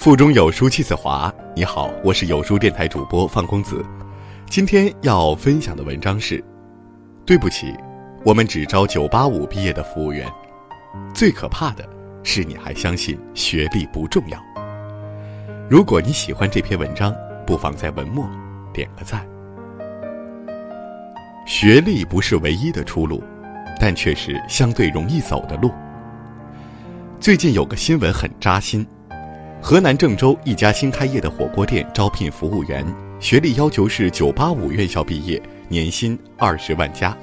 腹中有书气自华。你好，我是有书电台主播范公子。今天要分享的文章是：对不起，我们只招985毕业的服务员。最可怕的是，你还相信学历不重要。如果你喜欢这篇文章，不妨在文末点个赞。学历不是唯一的出路，但却是相对容易走的路。最近有个新闻很扎心。河南郑州一家新开业的火锅店招聘服务员，学历要求是985院校毕业，年薪二十万加。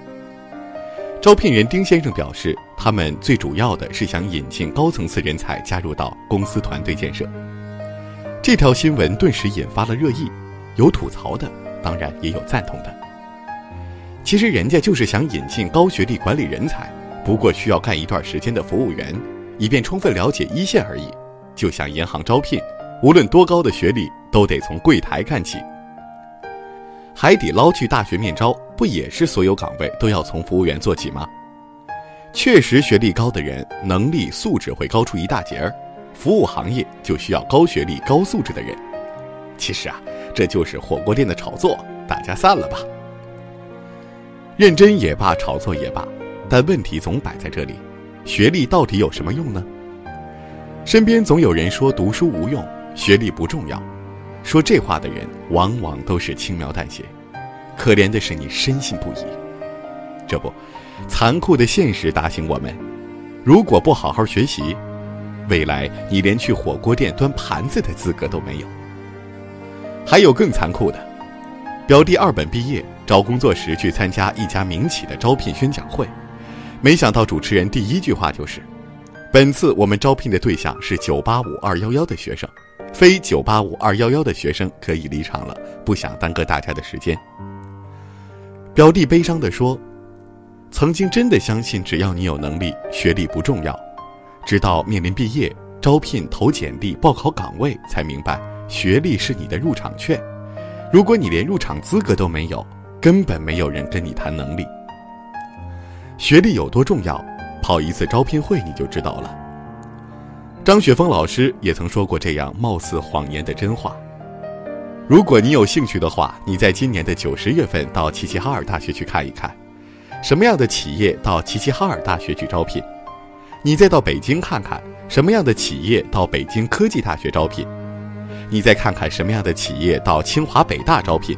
招聘人丁先生表示，他们最主要的是想引进高层次人才加入到公司团队建设。这条新闻顿时引发了热议，有吐槽的，当然也有赞同的。其实人家就是想引进高学历管理人才，不过需要干一段时间的服务员，以便充分了解一线而已。就像银行招聘，无论多高的学历，都得从柜台干起。海底捞去大学面招，不也是所有岗位都要从服务员做起吗？确实，学历高的人能力素质会高出一大截儿。服务行业就需要高学历、高素质的人。其实啊，这就是火锅店的炒作，大家散了吧。认真也罢，炒作也罢，但问题总摆在这里：学历到底有什么用呢？身边总有人说读书无用，学历不重要，说这话的人往往都是轻描淡写。可怜的是你深信不疑。这不，残酷的现实打醒我们：如果不好好学习，未来你连去火锅店端盘子的资格都没有。还有更残酷的，表弟二本毕业找工作时去参加一家民企的招聘宣讲会，没想到主持人第一句话就是。本次我们招聘的对象是985、211的学生，非985、211的学生可以离场了，不想耽搁大家的时间。表弟悲伤地说：“曾经真的相信，只要你有能力，学历不重要。直到面临毕业、招聘、投简历、报考岗位，才明白学历是你的入场券。如果你连入场资格都没有，根本没有人跟你谈能力。学历有多重要？”跑一次招聘会你就知道了。张雪峰老师也曾说过这样貌似谎言的真话。如果你有兴趣的话，你在今年的九十月份到齐齐哈尔大学去看一看，什么样的企业到齐齐哈尔大学去招聘？你再到北京看看，什么样的企业到北京科技大学招聘？你再看看什么样的企业到清华北大招聘？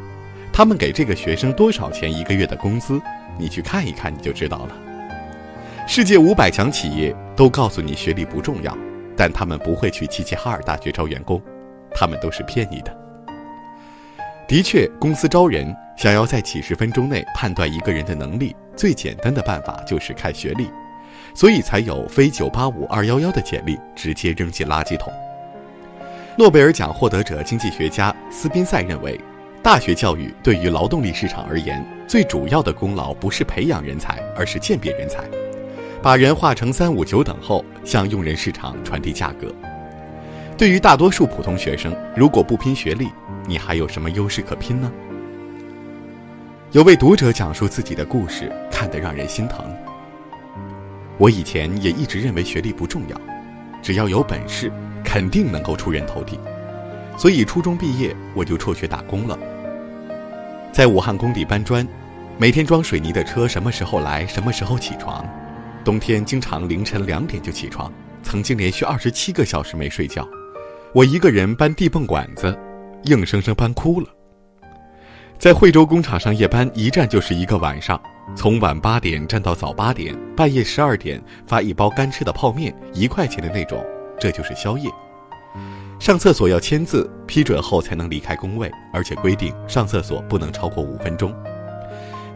他们给这个学生多少钱一个月的工资？你去看一看，你就知道了。世界五百强企业都告诉你学历不重要，但他们不会去齐齐哈尔大学招员工，他们都是骗你的。的确，公司招人想要在几十分钟内判断一个人的能力，最简单的办法就是看学历，所以才有非985、211的简历直接扔进垃圾桶。诺贝尔奖获得者经济学家斯宾塞认为，大学教育对于劳动力市场而言，最主要的功劳不是培养人才，而是鉴别人才。把人划成三五九等后，向用人市场传递价格。对于大多数普通学生，如果不拼学历，你还有什么优势可拼呢？有位读者讲述自己的故事，看得让人心疼。我以前也一直认为学历不重要，只要有本事，肯定能够出人头地。所以初中毕业我就辍学打工了，在武汉工地搬砖，每天装水泥的车什么时候来，什么时候起床。冬天经常凌晨两点就起床，曾经连续二十七个小时没睡觉。我一个人搬地泵管子，硬生生搬哭了。在惠州工厂上夜班，一站就是一个晚上，从晚八点站到早八点，半夜十二点发一包干吃的泡面，一块钱的那种，这就是宵夜。上厕所要签字，批准后才能离开工位，而且规定上厕所不能超过五分钟。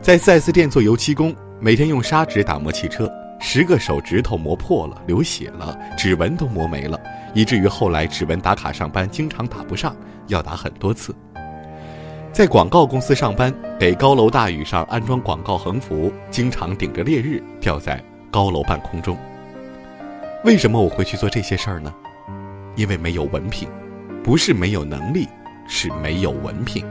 在 4S 店做油漆工，每天用砂纸打磨汽车。十个手指头磨破了，流血了，指纹都磨没了，以至于后来指纹打卡上班经常打不上，要打很多次。在广告公司上班，给高楼大雨上安装广告横幅，经常顶着烈日吊在高楼半空中。为什么我会去做这些事儿呢？因为没有文凭，不是没有能力，是没有文凭。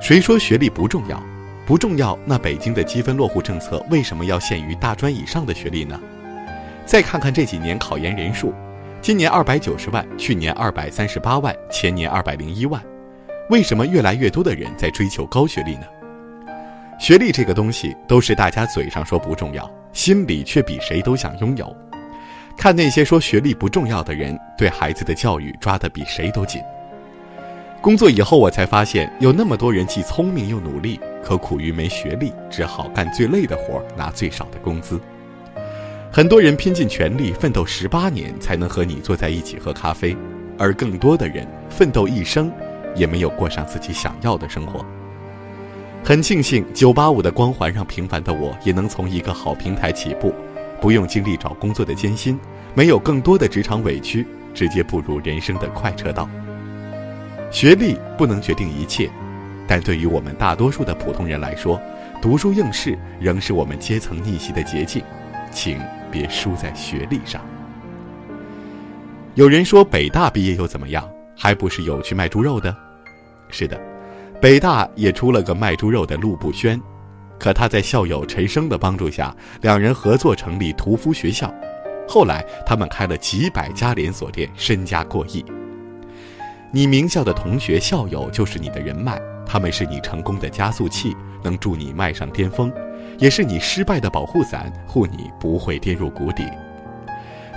谁说学历不重要？不重要，那北京的积分落户政策为什么要限于大专以上的学历呢？再看看这几年考研人数，今年二百九十万，去年二百三十八万，前年二百零一万。为什么越来越多的人在追求高学历呢？学历这个东西，都是大家嘴上说不重要，心里却比谁都想拥有。看那些说学历不重要的人，对孩子的教育抓得比谁都紧。工作以后，我才发现有那么多人既聪明又努力，可苦于没学历，只好干最累的活，拿最少的工资。很多人拼尽全力奋斗十八年才能和你坐在一起喝咖啡，而更多的人奋斗一生，也没有过上自己想要的生活。很庆幸985的光环让平凡的我也能从一个好平台起步，不用经历找工作的艰辛，没有更多的职场委屈，直接步入人生的快车道。学历不能决定一切，但对于我们大多数的普通人来说，读书应试仍是我们阶层逆袭的捷径，请。别输在学历上。有人说北大毕业又怎么样？还不是有去卖猪肉的？是的，北大也出了个卖猪肉的陆步轩，可他在校友陈生的帮助下，两人合作成立屠夫学校。后来他们开了几百家连锁店，身家过亿。你名校的同学校友就是你的人脉，他们是你成功的加速器，能助你迈上巅峰。也是你失败的保护伞，护你不会跌入谷底。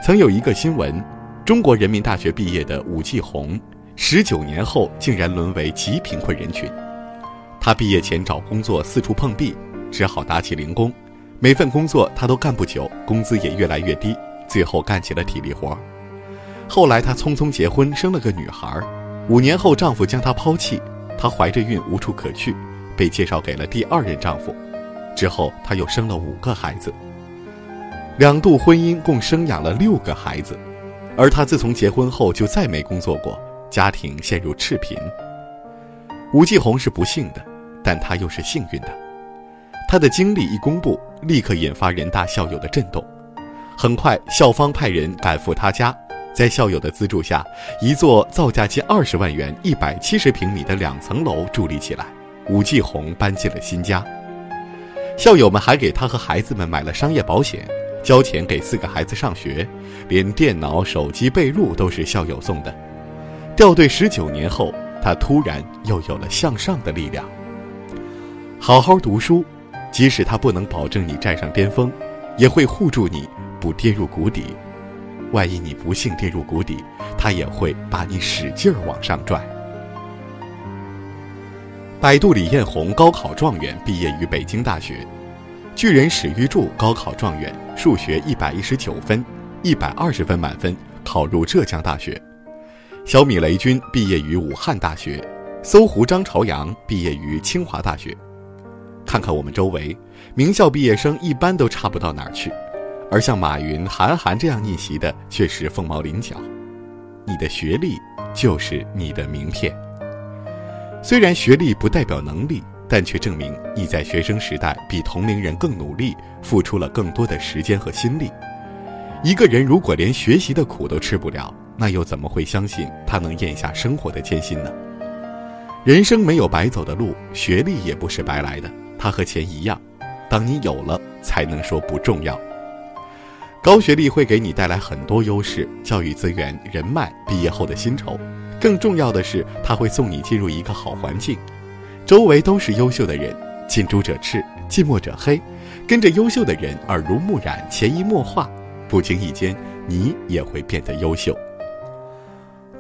曾有一个新闻，中国人民大学毕业的武继红，十九年后竟然沦为极贫困人群。他毕业前找工作四处碰壁，只好打起零工，每份工作他都干不久，工资也越来越低，最后干起了体力活。后来她匆匆结婚，生了个女孩。五年后，丈夫将她抛弃，她怀着孕无处可去，被介绍给了第二任丈夫。之后，她又生了五个孩子，两度婚姻共生养了六个孩子，而她自从结婚后就再没工作过，家庭陷入赤贫。吴继红是不幸的，但她又是幸运的。她的经历一公布，立刻引发人大校友的震动。很快，校方派人赶赴她家，在校友的资助下，一座造价近二十万元、一百七十平米的两层楼筑立起来，武继红搬进了新家。校友们还给他和孩子们买了商业保险，交钱给四个孩子上学，连电脑、手机、被褥都是校友送的。掉队十九年后，他突然又有了向上的力量。好好读书，即使他不能保证你站上巅峰，也会护住你不跌入谷底。万一你不幸跌入谷底，他也会把你使劲儿往上拽。百度李彦宏高考状元，毕业于北京大学；巨人史玉柱高考状元，数学一百一十九分，一百二十分满分，考入浙江大学；小米雷军毕业于武汉大学；搜狐张朝阳毕业于清华大学。看看我们周围，名校毕业生一般都差不到哪儿去，而像马云、韩寒这样逆袭的却是凤毛麟角。你的学历就是你的名片。虽然学历不代表能力，但却证明你在学生时代比同龄人更努力，付出了更多的时间和心力。一个人如果连学习的苦都吃不了，那又怎么会相信他能咽下生活的艰辛呢？人生没有白走的路，学历也不是白来的，它和钱一样，当你有了，才能说不重要。高学历会给你带来很多优势，教育资源、人脉、毕业后的薪酬。更重要的是，他会送你进入一个好环境，周围都是优秀的人，近朱者赤，近墨者黑，跟着优秀的人耳濡目染，潜移默化，不经意间你也会变得优秀。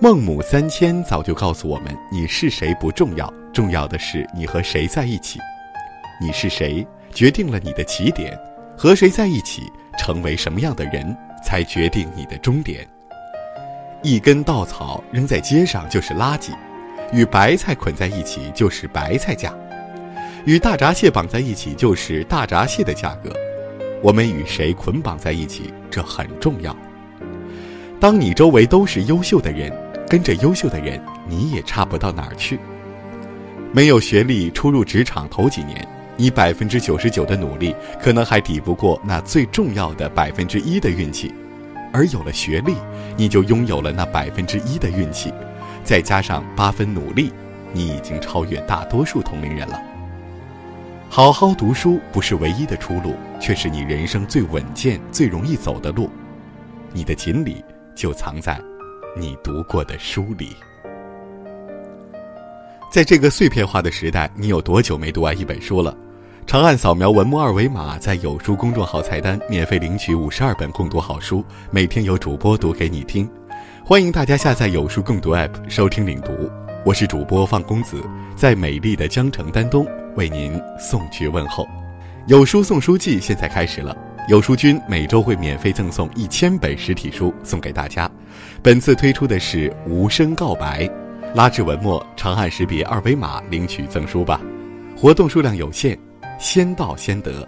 孟母三迁早就告诉我们，你是谁不重要，重要的是你和谁在一起。你是谁，决定了你的起点；和谁在一起，成为什么样的人，才决定你的终点。一根稻草扔在街上就是垃圾，与白菜捆在一起就是白菜价，与大闸蟹绑在一起就是大闸蟹的价格。我们与谁捆绑在一起，这很重要。当你周围都是优秀的人，跟着优秀的人，你也差不到哪儿去。没有学历，初入职场头几年，你百分之九十九的努力，可能还抵不过那最重要的百分之一的运气。而有了学历，你就拥有了那百分之一的运气，再加上八分努力，你已经超越大多数同龄人了。好好读书不是唯一的出路，却是你人生最稳健、最容易走的路。你的锦鲤就藏在你读过的书里。在这个碎片化的时代，你有多久没读完一本书了？长按扫描文末二维码，在有书公众号菜单免费领取五十二本共读好书，每天有主播读给你听。欢迎大家下载有书共读 App 收听领读，我是主播放公子，在美丽的江城丹东为您送去问候。有书送书季现在开始了，有书君每周会免费赠送一千本实体书送给大家。本次推出的是《无声告白》。拉至文末，长按识别二维码领取赠书吧，活动数量有限，先到先得。